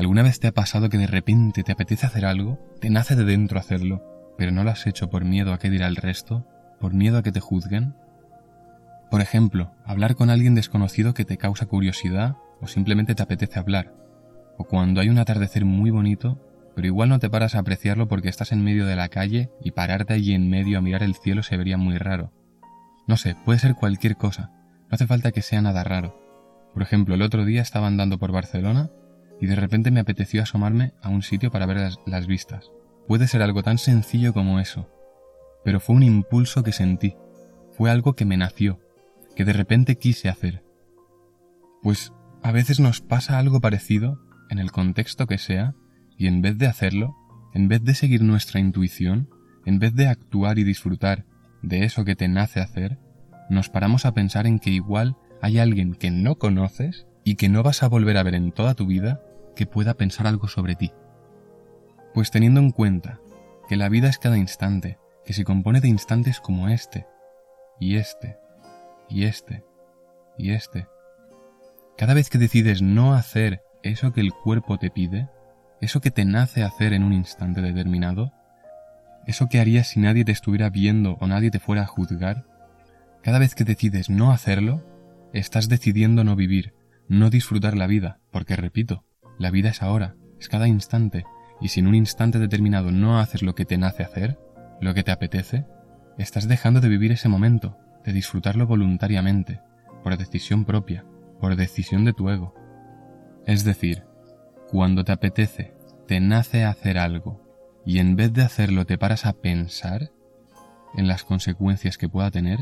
¿Alguna vez te ha pasado que de repente te apetece hacer algo, te nace de dentro hacerlo, pero no lo has hecho por miedo a qué dirá el resto, por miedo a que te juzguen? Por ejemplo, hablar con alguien desconocido que te causa curiosidad o simplemente te apetece hablar, o cuando hay un atardecer muy bonito, pero igual no te paras a apreciarlo porque estás en medio de la calle y pararte allí en medio a mirar el cielo se vería muy raro. No sé, puede ser cualquier cosa, no hace falta que sea nada raro. Por ejemplo, el otro día estaba andando por Barcelona y de repente me apeteció asomarme a un sitio para ver las, vistas. Puede ser algo tan sencillo como eso, pero fue un impulso que sentí, fue algo que me nació, que de repente quise hacer. Pues a veces nos pasa algo parecido, en el contexto que sea, y en vez de hacerlo, en vez de seguir nuestra intuición, en vez de actuar y disfrutar de eso que te nace hacer, nos paramos a pensar en que igual hay alguien que no conoces y que no vas a volver a ver en toda tu vida que pueda pensar algo sobre ti. Pues teniendo en cuenta que la vida es cada instante, que se compone de instantes como este, y este, y este, y este. Cada vez que decides no hacer eso que el cuerpo te pide, eso que te nace hacer en un instante determinado, eso que harías si nadie te estuviera viendo o nadie te fuera a juzgar, cada vez que decides no hacerlo, estás decidiendo no vivir, no disfrutar la vida, porque repito, la vida es ahora, es cada instante, y si en un instante determinado no haces lo que te nace hacer, lo que te apetece, estás dejando de vivir ese momento, de disfrutarlo voluntariamente, por decisión propia, por decisión de tu ego. Es decir, cuando te apetece, te nace hacer algo, y en vez de hacerlo te paras a pensar en las consecuencias que pueda tener,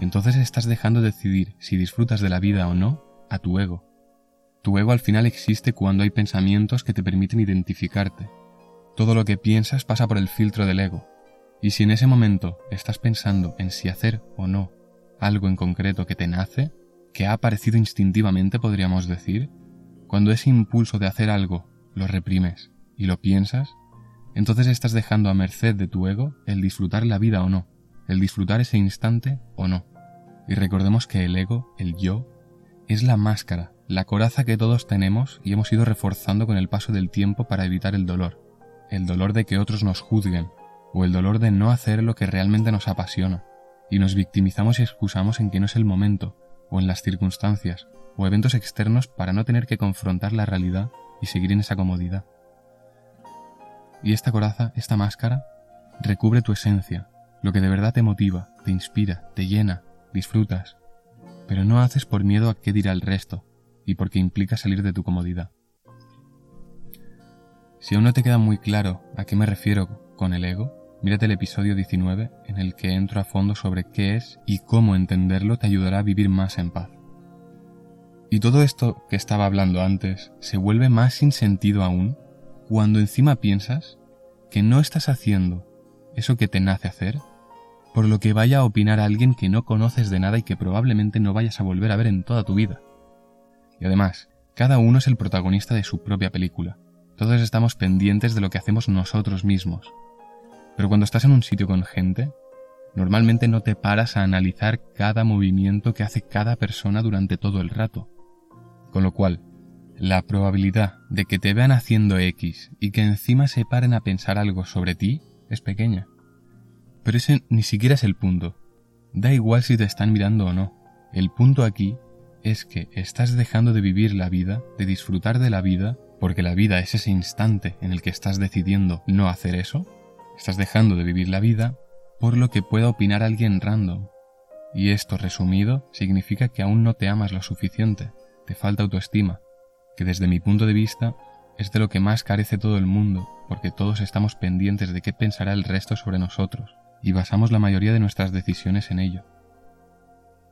entonces estás dejando decidir si disfrutas de la vida o no a tu ego. Tu ego al final existe cuando hay pensamientos que te permiten identificarte. Todo lo que piensas pasa por el filtro del ego. Y si en ese momento estás pensando en si hacer o no algo en concreto que te nace, que ha aparecido instintivamente podríamos decir, cuando ese impulso de hacer algo lo reprimes y lo piensas, entonces estás dejando a merced de tu ego el disfrutar la vida o no, el disfrutar ese instante o no. Y recordemos que el ego, el yo, es la máscara la coraza que todos tenemos y hemos ido reforzando con el paso del tiempo para evitar el dolor, el dolor de que otros nos juzguen, o el dolor de no hacer lo que realmente nos apasiona, y nos victimizamos y excusamos en que no es el momento, o en las circunstancias, o eventos externos para no tener que confrontar la realidad y seguir en esa comodidad. Y esta coraza, esta máscara, recubre tu esencia, lo que de verdad te motiva, te inspira, te llena, disfrutas, pero no haces por miedo a qué dirá el resto, y porque implica salir de tu comodidad. Si aún no te queda muy claro a qué me refiero con el ego, mírate el episodio 19 en el que entro a fondo sobre qué es y cómo entenderlo te ayudará a vivir más en paz. Y todo esto que estaba hablando antes se vuelve más sin sentido aún cuando encima piensas que no estás haciendo eso que te nace hacer, por lo que vaya a opinar alguien que no conoces de nada y que probablemente no vayas a volver a ver en toda tu vida. Y además, cada uno es el protagonista de su propia película. Todos estamos pendientes de lo que hacemos nosotros mismos. Pero cuando estás en un sitio con gente, normalmente no te paras a analizar cada movimiento que hace cada persona durante todo el rato. Con lo cual, la probabilidad de que te vean haciendo X y que encima se paren a pensar algo sobre ti es pequeña. Pero ese ni siquiera es el punto. Da igual si te están mirando o no. El punto aquí es que estás dejando de vivir la vida, de disfrutar de la vida, porque la vida es ese instante en el que estás decidiendo no hacer eso. Estás dejando de vivir la vida por lo que pueda opinar alguien random. Y esto resumido significa que aún no te amas lo suficiente, te falta autoestima, que desde mi punto de vista es de lo que más carece todo el mundo, porque todos estamos pendientes de qué pensará el resto sobre nosotros, y basamos la mayoría de nuestras decisiones en ello.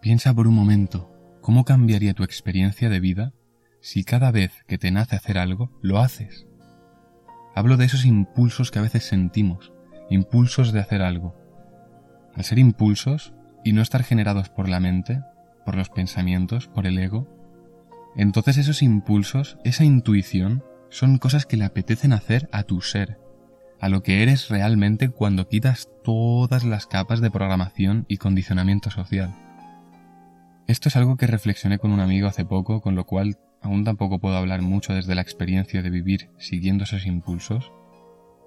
Piensa por un momento ¿Cómo cambiaría tu experiencia de vida si cada vez que te nace hacer algo, lo haces? Hablo de esos impulsos que a veces sentimos, impulsos de hacer algo. Al ser impulsos y no estar generados por la mente, por los pensamientos, por el ego, entonces esos impulsos, esa intuición, son cosas que le apetecen hacer a tu ser, a lo que eres realmente cuando quitas todas las capas de programación y condicionamiento social. Esto es algo que reflexioné con un amigo hace poco, con lo cual aún tampoco puedo hablar mucho desde la experiencia de vivir siguiendo esos impulsos,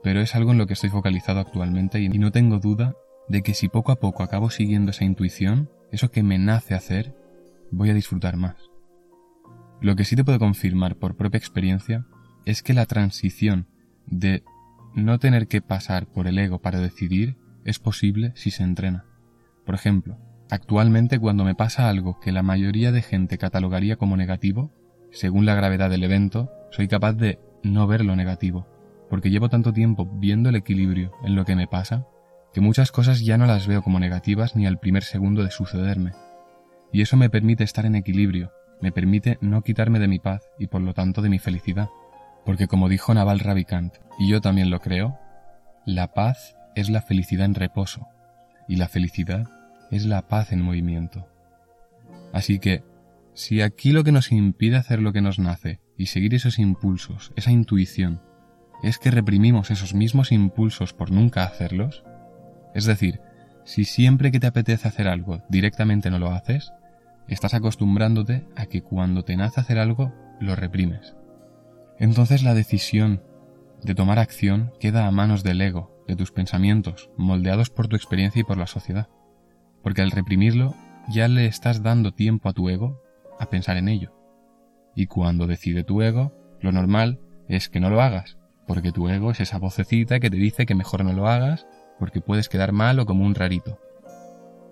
pero es algo en lo que estoy focalizado actualmente y no tengo duda de que si poco a poco acabo siguiendo esa intuición, eso que me nace hacer, voy a disfrutar más. Lo que sí te puedo confirmar por propia experiencia es que la transición de no tener que pasar por el ego para decidir es posible si se entrena. Por ejemplo, actualmente cuando me pasa algo que la mayoría de gente catalogaría como negativo, según la gravedad del evento, soy capaz de no ver lo negativo, porque llevo tanto tiempo viendo el equilibrio en lo que me pasa, que muchas cosas ya no las veo como negativas ni al primer segundo de sucederme. Y eso me permite estar en equilibrio, me permite no quitarme de mi paz y por lo tanto de mi felicidad. Porque como dijo Naval Ravikant, y yo también lo creo, la paz es la felicidad en reposo, y la felicidad es la paz en movimiento. Así que, si aquí lo que nos impide hacer lo que nos nace y seguir esos impulsos, esa intuición, es que reprimimos esos mismos impulsos por nunca hacerlos, es decir, si siempre que te apetece hacer algo directamente no lo haces, estás acostumbrándote a que cuando te nace hacer algo, lo reprimes. Entonces la decisión de tomar acción queda a manos del ego, de tus pensamientos, moldeados por tu experiencia y por la sociedad. Porque al reprimirlo, ya le estás dando tiempo a tu ego a pensar en ello. Y cuando decide tu ego, lo normal es que no lo hagas, porque tu ego es esa vocecita que te dice que mejor no lo hagas, porque puedes quedar mal o como un rarito.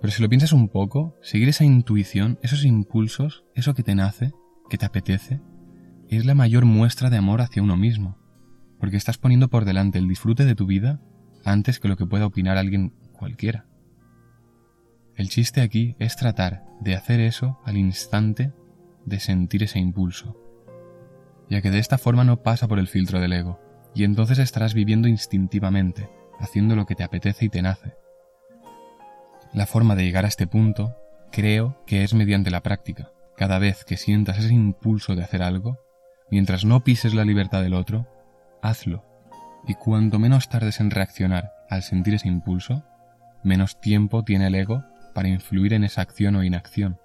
Pero si lo piensas un poco, seguir esa intuición, esos impulsos, eso que te nace, que te apetece, es la mayor muestra de amor hacia uno mismo, porque estás poniendo por delante el disfrute de tu vida antes que lo que pueda opinar alguien cualquiera. El chiste aquí es tratar de hacer eso al instante de sentir ese impulso, ya que de esta forma no pasa por el filtro del ego, y entonces estarás viviendo instintivamente, haciendo lo que te apetece y te nace. La forma de llegar a este punto creo que es mediante la práctica. Cada vez que sientas ese impulso de hacer algo, Mientras no pises la libertad del otro, hazlo. Y cuanto menos tardes en reaccionar al sentir ese impulso, menos tiempo tiene el ego para influir en esa acción o inacción.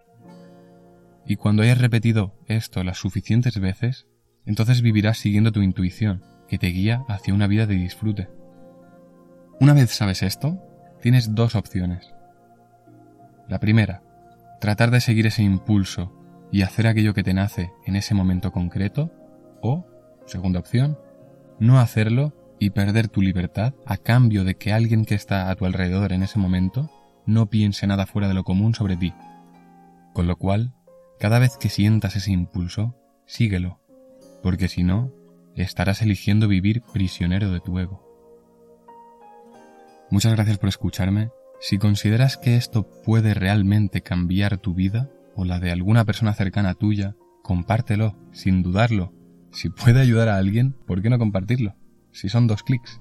Y cuando hayas repetido esto las suficientes veces, entonces vivirás siguiendo tu intuición, que te guía hacia una vida de disfrute. Una vez sabes esto, tienes dos opciones. La primera, tratar de seguir ese impulso y hacer aquello que te nace en ese momento concreto, o, segunda opción, no hacerlo y perder tu libertad a cambio de que alguien que está a tu alrededor en ese momento no piense nada fuera de lo común sobre ti. Con lo cual, cada vez que sientas ese impulso, síguelo, porque si no, estarás eligiendo vivir prisionero de tu ego. Muchas gracias por escucharme. Si consideras que esto puede realmente cambiar tu vida, o la de alguna persona cercana tuya, compártelo, sin dudarlo. Si puede ayudar a alguien, ¿por qué no compartirlo? Si son dos clics.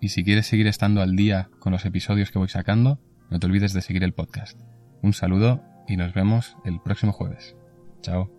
Y si quieres seguir estando al día con los episodios que voy sacando, no te olvides de seguir el podcast. Un saludo y nos vemos el próximo jueves. Chao.